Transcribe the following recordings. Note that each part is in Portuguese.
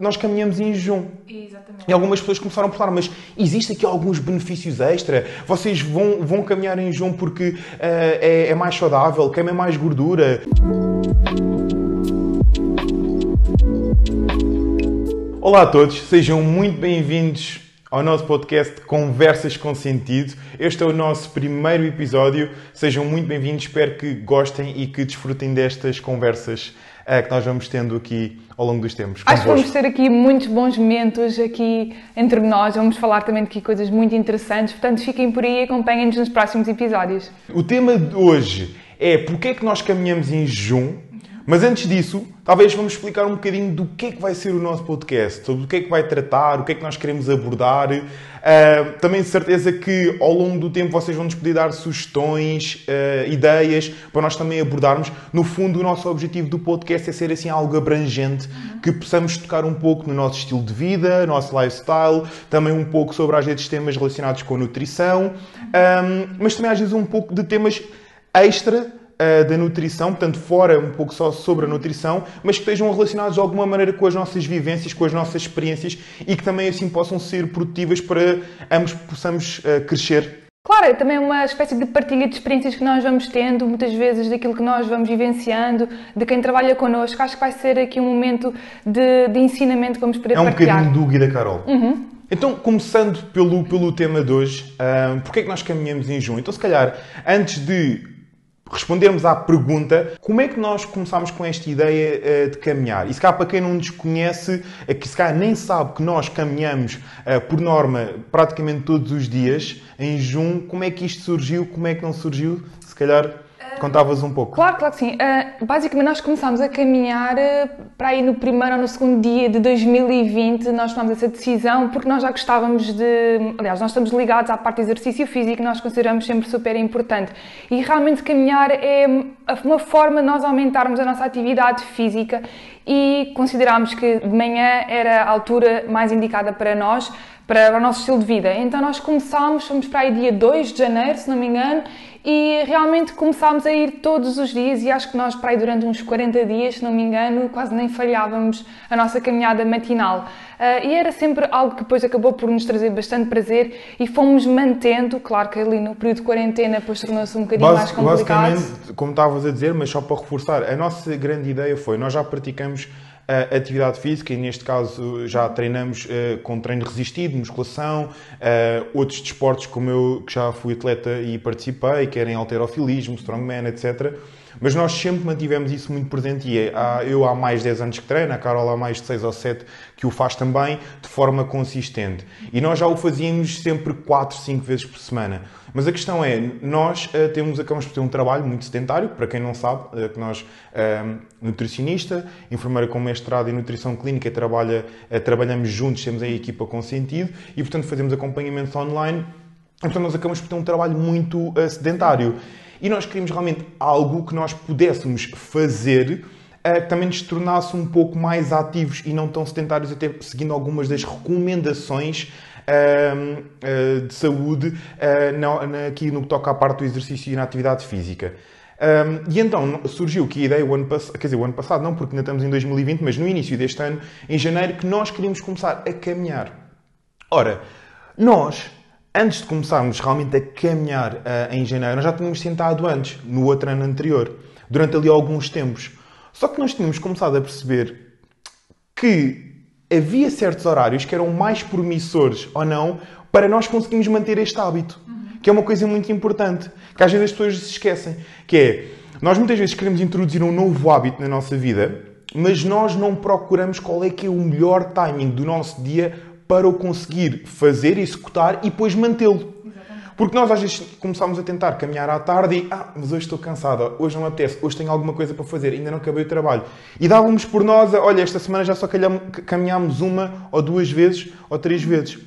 nós caminhamos em jejum. Exatamente. E algumas pessoas começaram a perguntar, mas existe aqui alguns benefícios extra? Vocês vão, vão caminhar em jejum porque eh, é, é mais saudável, queima mais gordura? Olá a todos, sejam muito bem-vindos ao nosso podcast Conversas com Sentido. Este é o nosso primeiro episódio. Sejam muito bem-vindos, espero que gostem e que desfrutem destas conversas eh, que nós vamos tendo aqui ao longo dos tempos. Acho que vamos ter aqui muitos bons momentos aqui entre nós. Vamos falar também de aqui coisas muito interessantes. Portanto, fiquem por aí e acompanhem-nos nos próximos episódios. O tema de hoje é porque é que nós caminhamos em jejum, mas antes disso, talvez vamos explicar um bocadinho do que é que vai ser o nosso podcast, sobre o que é que vai tratar, o que é que nós queremos abordar. Ah, também de certeza que ao longo do tempo vocês vão nos poder dar sugestões, ah, ideias para nós também abordarmos. No fundo, o nosso objetivo do podcast é ser assim algo abrangente, que possamos tocar um pouco no nosso estilo de vida, nosso lifestyle, também um pouco sobre às vezes temas relacionados com a nutrição, ah, mas também às vezes um pouco de temas extra uh, da nutrição, portanto, fora um pouco só sobre a nutrição, mas que estejam relacionados de alguma maneira com as nossas vivências, com as nossas experiências e que também assim possam ser produtivas para ambos possamos uh, crescer. Claro, é também uma espécie de partilha de experiências que nós vamos tendo, muitas vezes daquilo que nós vamos vivenciando, de quem trabalha connosco. Acho que vai ser aqui um momento de, de ensinamento que vamos poder É um partilhar. bocadinho do Guia da Carol. Então, começando pelo, pelo tema de hoje, uh, porque é que nós caminhamos em junho? Então, se calhar, antes de respondermos à pergunta como é que nós começámos com esta ideia eh, de caminhar. E se calhar para quem não nos conhece, eh, que se calhar nem sabe que nós caminhamos eh, por norma praticamente todos os dias em junho, como é que isto surgiu, como é que não surgiu? Se calhar contavas um pouco. Claro, claro que sim. Uh, basicamente, nós começámos a caminhar uh, para aí no primeiro ou no segundo dia de 2020. Nós tomamos essa decisão porque nós já gostávamos de. Aliás, nós estamos ligados à parte de exercício físico nós consideramos sempre super importante. E realmente, caminhar é uma forma de nós aumentarmos a nossa atividade física e considerámos que de manhã era a altura mais indicada para nós, para o nosso estilo de vida. Então, nós começámos, fomos para aí dia 2 de janeiro, se não me engano, e realmente começámos a ir todos os dias e acho que nós para aí durante uns 40 dias, se não me engano, quase nem falhávamos a nossa caminhada matinal. Uh, e era sempre algo que depois acabou por nos trazer bastante prazer e fomos mantendo, claro que ali no período de quarentena depois tornou-se um bocadinho mais Basic- complicado. Basicamente, como estavas a dizer, mas só para reforçar, a nossa grande ideia foi, nós já praticamos a atividade física e neste caso já treinamos eh, com treino resistido, musculação, eh, outros desportos como eu que já fui atleta e participei, querem alterofilismo, strongman, etc. Mas nós sempre mantivemos isso muito presente e é, há- eu há mais de 10 anos que treino, a Carol há mais de 6 ou 7 que o faz também, de forma consistente. E nós já o fazíamos sempre 4, 5 vezes por semana. Mas a questão é, nós eh, temos, acabamos por ter um trabalho muito sedentário, para quem não sabe, eh, que nós, eh, nutricionista, enfermeira com mestrado em nutrição clínica, trabalha, trabalhamos juntos, temos a equipa com sentido e, portanto, fazemos acompanhamentos online. Então, nós acabamos por ter um trabalho muito sedentário. E nós queríamos realmente algo que nós pudéssemos fazer que também nos tornasse um pouco mais ativos e não tão sedentários, até seguindo algumas das recomendações ahm, ah, de saúde na- aqui no que toca à parte do exercício e na atividade física. Ahm, e então surgiu que a ideia o ano passado, quer dizer, o ano passado não, porque ainda estamos em 2020, mas no início deste ano, em janeiro, que nós queríamos começar a caminhar. Ora, nós, antes de começarmos realmente a caminhar ah, em janeiro, nós já tínhamos tentado antes, no outro ano anterior, durante ali alguns tempos. Só que nós tínhamos começado a perceber que havia certos horários que eram mais promissores ou não para nós conseguirmos manter este hábito. Que é uma coisa muito importante, que às vezes as pessoas se esquecem. Que é, nós muitas vezes queremos introduzir um novo hábito na nossa vida, mas nós não procuramos qual é que é o melhor timing do nosso dia para o conseguir fazer, executar e depois mantê-lo. Porque nós às vezes começámos a tentar caminhar à tarde e, ah, mas hoje estou cansada, hoje não me apetece, hoje tenho alguma coisa para fazer, ainda não acabei o trabalho. E dávamos por nós, a, olha, esta semana já só caminhámos uma ou duas vezes ou três vezes.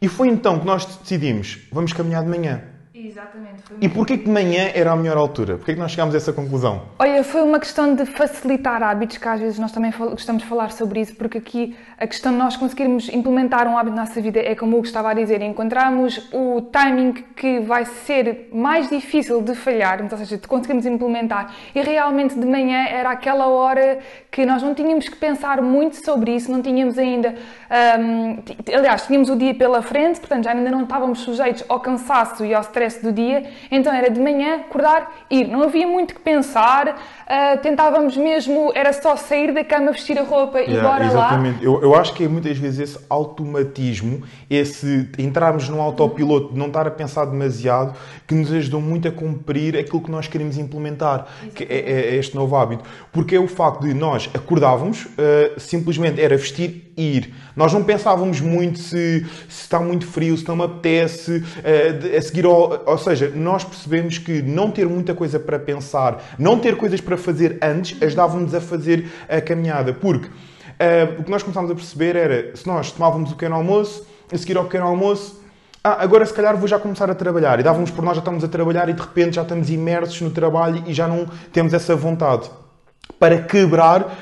E foi então que nós decidimos, vamos caminhar de manhã. Exatamente. E porquê que de manhã era a melhor altura? Porquê que nós chegámos a essa conclusão? Olha, foi uma questão de facilitar hábitos, que às vezes nós também gostamos de falar sobre isso, porque aqui a questão de nós conseguirmos implementar um hábito na nossa vida é como o que estava a dizer, encontramos o timing que vai ser mais difícil de falhar, ou seja, de conseguirmos implementar. E realmente de manhã era aquela hora que nós não tínhamos que pensar muito sobre isso, não tínhamos ainda. Um, aliás, tínhamos o dia pela frente, portanto já ainda não estávamos sujeitos ao cansaço e ao stress do dia, então era de manhã acordar, ir. Não havia muito que pensar, uh, tentávamos mesmo, era só sair da cama, vestir a roupa e bora exatamente. lá. Eu, eu acho que é muitas vezes esse automatismo, esse entrarmos num autopiloto, não estar a pensar demasiado, que nos ajudou muito a cumprir aquilo que nós queremos implementar, que é, é, é, este novo hábito. Porque é o facto de nós acordávamos, uh, simplesmente era vestir e ir. Nós não pensávamos muito se, se está muito frio, se não me apetece, uh, a seguir ao, ou seja, nós percebemos que não ter muita coisa para pensar, não ter coisas para fazer antes, ajudava-nos a fazer a caminhada. Porque uh, o que nós começámos a perceber era, se nós tomávamos o pequeno almoço, a seguir ao pequeno almoço, ah, agora se calhar vou já começar a trabalhar. E dávamos por nós, já estamos a trabalhar e de repente já estamos imersos no trabalho e já não temos essa vontade. Para quebrar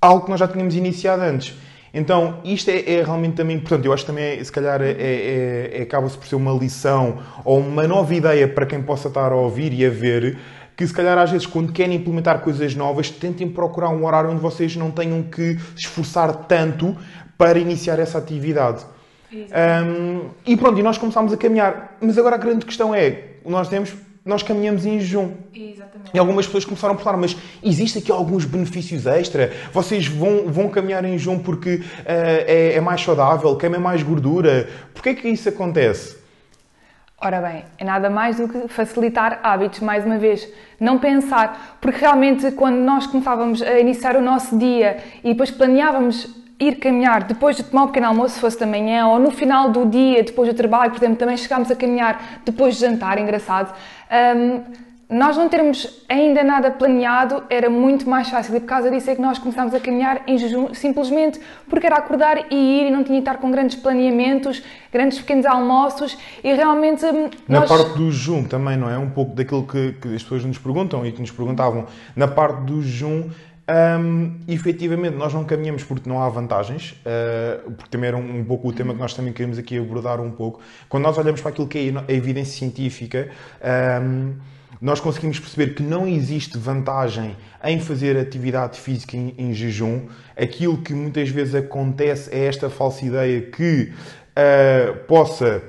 algo que nós já tínhamos iniciado antes. Então, isto é, é, realmente também importante. Eu acho que também, se calhar, é, é, é, acaba-se por ser uma lição ou uma nova ideia para quem possa estar a ouvir e a ver. Que se calhar às vezes, quando querem implementar coisas novas, tentem procurar um horário onde vocês não tenham que esforçar tanto para iniciar essa atividade. Um, e pronto, e nós começámos a caminhar. Mas agora a grande questão é: nós temos nós caminhamos em jejum. Exatamente. E algumas pessoas começaram a falar, mas existe aqui alguns benefícios extra? Vocês vão, vão caminhar em jejum porque uh, é, é, mais saudável, queima mais gordura? Porquê é que isso acontece? Ora bem, é nada mais do que facilitar hábitos, mais uma vez. Não pensar, porque realmente quando nós começávamos a iniciar o nosso dia e depois planeávamos ir caminhar depois de tomar um pequeno almoço, se fosse da manhã, ou no final do dia, depois do trabalho, por exemplo, também chegámos a caminhar depois de jantar, engraçado. Um, nós não termos ainda nada planeado era muito mais fácil e por causa disso é que nós começámos a caminhar em jejum simplesmente porque era acordar e ir e não tinha que estar com grandes planeamentos, grandes pequenos almoços e realmente... Hum, na nós... parte do jejum também, não é? Um pouco daquilo que, que as pessoas nos perguntam e que nos perguntavam. Na parte do jejum um, efetivamente, nós não caminhamos porque não há vantagens, uh, porque também era um, um, pouco o tema que nós também queremos aqui abordar um pouco. Quando nós olhamos para aquilo que é a evidência científica, um, nós conseguimos perceber que não existe vantagem em fazer atividade física em, em, jejum. Aquilo que muitas vezes acontece é esta falsa ideia que uh, possa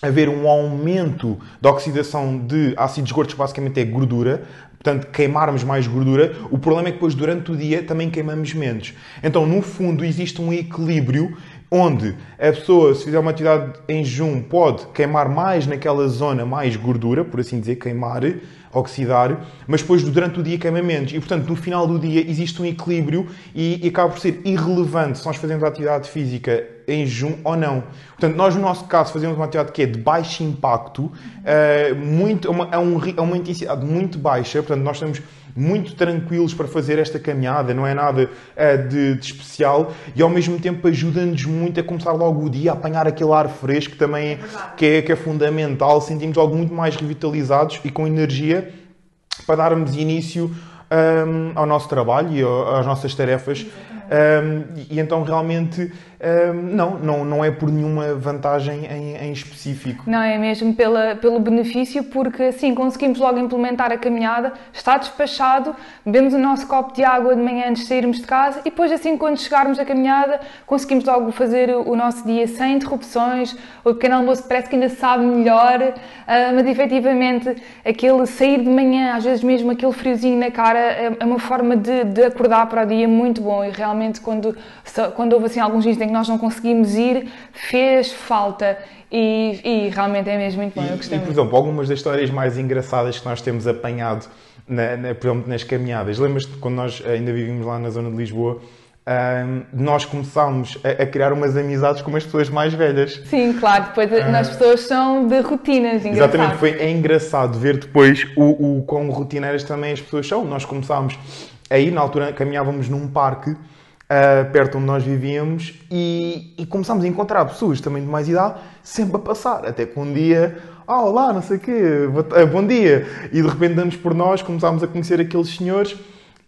haver um aumento da oxidação de ácidos gordos, que basicamente é gordura, portanto, queimarmos mais gordura, o problema é que depois durante o dia também queimamos menos. Então, no fundo, existe um equilíbrio onde a pessoa, se fizer uma atividade em jejum, pode queimar mais naquela zona mais gordura, por assim dizer, queimar, oxidar, mas depois durante o dia queima menos. E, portanto, no final do dia existe um equilíbrio e, e acaba por ser irrelevante se nós fazemos atividade física em jejum ou não. Portanto, nós no nosso caso fazemos uma atividade que é de baixo impacto, uh, muito, uma, é, um, é uma intensidade muito baixa, portanto, nós estamos muito tranquilos para fazer esta caminhada, não é nada uh, de, de, especial e ao mesmo tempo ajuda-nos muito a começar logo o dia a apanhar aquele ar fresco também é que, é, que é fundamental, sentimos logo muito mais revitalizados e com energia para darmos início um, ao nosso trabalho e às nossas tarefas. Um, e então realmente não, não, não é por nenhuma vantagem em, em, específico. Não, é mesmo pela, pelo benefício, porque assim conseguimos logo implementar a caminhada, está despachado, bebemos o nosso copo de água de manhã antes de sairmos de casa e depois assim quando chegarmos à caminhada conseguimos logo fazer o nosso dia sem interrupções, o pequeno almoço parece que ainda sabe melhor, uh, mas efetivamente aquele sair de manhã, às vezes mesmo aquele friozinho na cara, é, é uma forma de, de acordar para o dia muito bom e realmente quando, quando houve assim alguns dias em que nós não conseguimos ir, fez falta. E, e realmente é mesmo muito bom. E, eu gostei e, por exemplo, algumas das histórias mais engraçadas que nós temos apanhado, na, na, por exemplo, nas caminhadas. Lembras-te quando nós ainda vivíamos lá na zona de Lisboa? Um, nós começámos a, a, criar umas amizades com as pessoas mais velhas. Sim, claro, depois uh, as pessoas são de rotinas, engraçado. Exatamente, foi, é engraçado ver depois o, o quão rotineiras também as pessoas são. Nós começámos aí, na altura caminhávamos num parque uh, perto onde nós vivíamos e, e começámos a encontrar pessoas também de mais idade sempre a passar. Até que um dia, ah, olá, não sei o quê, bom dia. E de repente damos por nós, começámos a conhecer aqueles senhores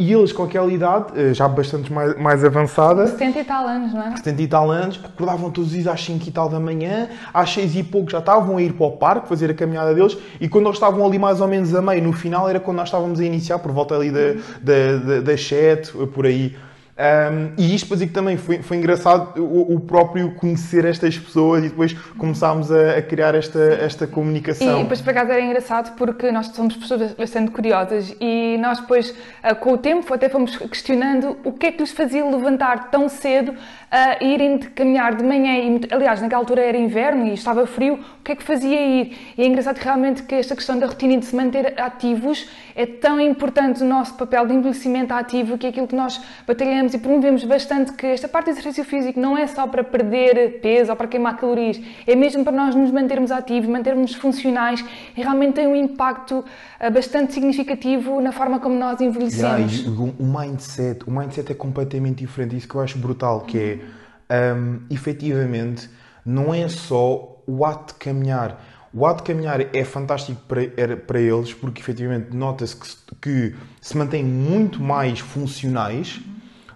e eles, com aquela idade, eh, já bastante mais, mais avançada... 70 e tal anos, não é? 70 e tal anos, acordavam todos os dias às 5 e tal da manhã, às 6 e pouco já estavam a ir para o parque, fazer a caminhada deles, e quando eles estavam ali mais ou menos a meio, no final, era quando nós estávamos a iniciar, por volta ali da, da, da, da 7, por aí. Um, e isto depois também foi, foi engraçado o, o, próprio conhecer estas pessoas e depois começámos a, a, criar esta, esta comunicação. E depois por acaso era engraçado porque nós somos pessoas bastante curiosas e nós depois ah, com o tempo até fomos questionando o que é que lhes fazia levantar tão cedo a irem de caminhar de manhã, e, aliás, naquela altura era inverno e estava frio, o que é que fazia ir? E é engraçado realmente que esta questão da rotina de se manter ativos é tão importante no nosso papel de envelhecimento ativo, que é aquilo que nós batalhamos e promovemos bastante, que esta parte do exercício físico não é só para perder peso ou para queimar calorias, é mesmo para nós nos mantermos ativos, mantermos funcionais e realmente tem um impacto eh, bastante significativo na forma como nós envelhecemos. Yeah, o mindset, o mindset é completamente diferente, isso que eu acho brutal, que é um, efetivamente, não é só o ato de caminhar. O ato de caminhar é fantástico para, para eles porque efetivamente nota-se que, que, se mantêm muito mais funcionais,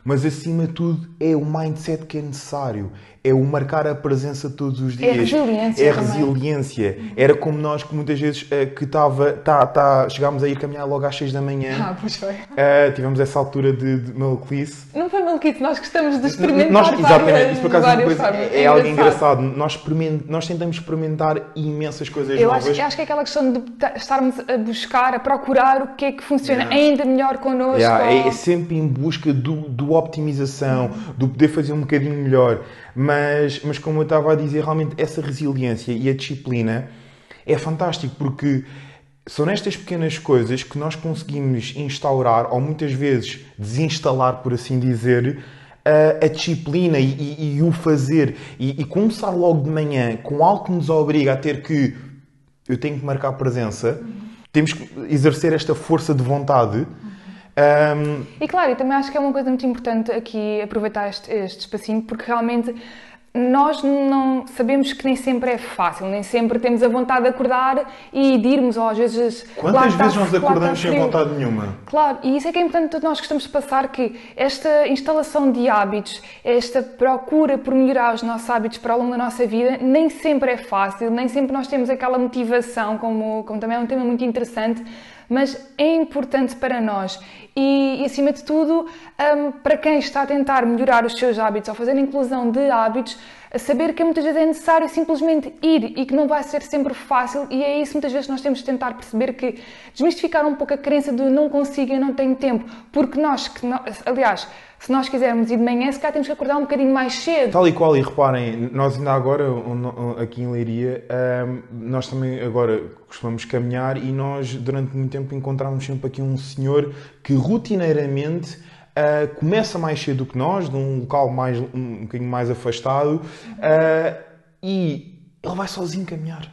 mas acima de tudo é o mindset que é necessário é o marcar a presença todos os dias. É resiliência. É resiliência. Era como nós que muitas vezes uh, que estava, tá, tá, chegámos a ir caminhar logo às 6 da manhã. Ah, pois foi. Uh, tivemos essa altura de, de maluquice. Não foi maluquice, nós gostamos de experimentar. Nós, exatamente, isso por acaso é, coisa, é, é algo engraçado. Nós, nós tentamos experimentar imensas coisas eu novas. Acho, acho que é aquela questão de estarmos a buscar, a procurar o que é que funciona yeah. ainda melhor connosco. Yeah, é, é sempre em busca do, do optimização, do poder fazer um bocadinho melhor. Mas, mas como eu estava a dizer, realmente essa resiliência e a disciplina é fantástico porque são nestas pequenas coisas que nós conseguimos instaurar ou muitas vezes desinstalar, por assim dizer, a, a disciplina e, e, e, o fazer e, e, começar logo de manhã com algo que nos obriga a ter que eu tenho que marcar presença, temos que exercer esta força de vontade um... E claro, e também acho que é uma coisa muito importante aqui aproveitar este, este espacinho, porque realmente nós não sabemos que nem sempre é fácil, nem sempre temos a vontade de acordar e de irmos, ou às vezes. Quantas vezes nós acordamos sem vontade nenhuma? Claro, e isso é que é importante nós gostamos de passar que esta instalação de hábitos, esta procura por melhorar os nossos hábitos para ao longo da nossa vida, nem sempre é fácil, nem sempre nós temos aquela motivação, como, como também é um tema muito interessante mas é importante para nós. E, e acima de tudo, um, para quem está a tentar melhorar os seus hábitos ou fazer a inclusão de hábitos, saber que muitas vezes é necessário simplesmente ir e que não vai ser sempre fácil e é isso muitas vezes nós temos de tentar perceber que desmistificar um pouco a crença de não consigo, eu não tenho tempo, porque nós, que aliás, se nós quisermos ir de manhã, se calhar temos que acordar um bocadinho mais cedo. Tal e qual, e reparem, nós ainda agora, aqui em Leiria, nós também agora costumamos caminhar e nós durante muito tempo encontramos sempre aqui um senhor que rotineiramente uh, começa mais cedo que nós, num local mais, um, bocadinho mais afastado, uh, e ele vai sozinho caminhar.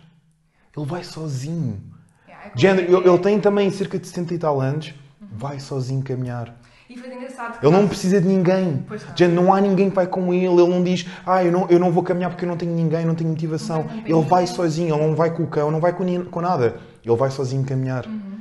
Ele vai sozinho. Yeah, é Género, ele, ele, tem também cerca de 70 e tal anos, vai sozinho caminhar. E foi engraçado. Ele não precisa de ninguém. Não. não há ninguém que vai com ele. Ele não diz, ah, eu não, eu não vou caminhar porque eu não tenho ninguém, não tenho motivação. Não ele vai sozinho, ele não vai com o cão, não vai com, com nada. Ele vai sozinho caminhar. Uhum.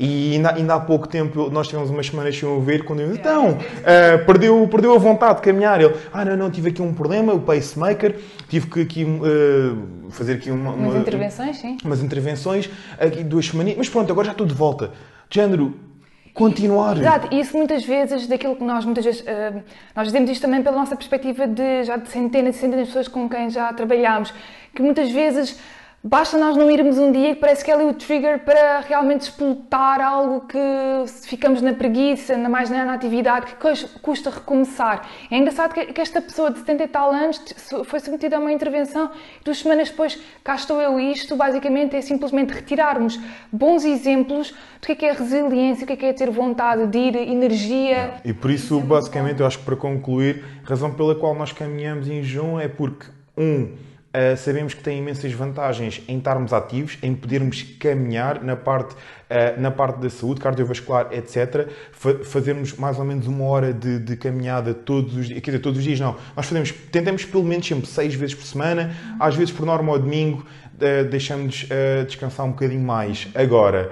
E ainda, ainda, há pouco tempo nós tivemos umas semanas sem o ver quando eu disse, então, uh, perdeu, perdeu a vontade de caminhar. Ele, ah, não, não, tive aqui um problema, o pacemaker, tive que aqui, uh, fazer aqui uma, umas uma, intervenções, sim. Umas intervenções, aqui duas semanas, mas pronto, agora já estou de volta. De género, continuar. Exato, e isso muitas vezes, daquilo que nós muitas vezes, uh, nós dizemos isto também pela nossa perspectiva de já de centenas e centenas de pessoas com quem já trabalhamos, que muitas vezes Basta nós não irmos um dia que parece que é ali o trigger para realmente explotar algo que ficamos na preguiça, na mais na atividade, que custa recomeçar. É engraçado que esta pessoa de 70 e tal anos foi submetida a uma intervenção e duas semanas depois cá estou eu e isto basicamente é simplesmente retirarmos bons exemplos do que é, que é resiliência, o que é, que é ter vontade de ir, energia. E por isso, basicamente, eu acho que para concluir, a razão pela qual nós caminhamos em junho é porque, um, Uh, sabemos que tem imensas vantagens em estarmos ativos, em podermos caminhar na parte, uh, na parte da saúde cardiovascular, etc. Fa fazermos mais ou menos uma hora de, de, caminhada todos os dias, quer dizer, todos os dias não. Nós fazemos, tentamos pelo menos sempre seis vezes por semana, às vezes por norma ao domingo, uh, deixamos descansar um bocadinho mais. Agora,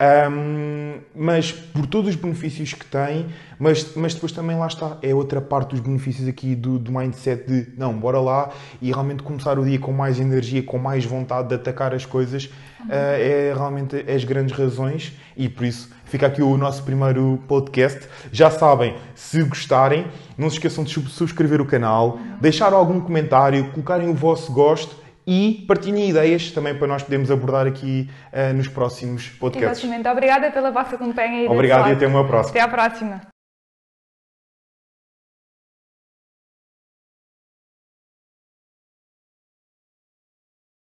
um, mas por todos os benefícios que tem, mas, mas depois também lá está, é outra parte dos benefícios aqui do, do mindset de não, bora lá e realmente começar o dia com mais energia, com mais vontade de atacar as coisas, uh, é realmente as grandes razões e por isso fica aqui o nosso primeiro podcast. Já sabem, se gostarem, não se esqueçam de subscrever o canal, deixar algum comentário, colocarem o vosso gosto e partilhem ideias também para nós podermos abordar aqui uh, nos próximos podcasts. Exatamente. Obrigada pela vossa companhia. Obrigado e até uma próxima. Até à próxima.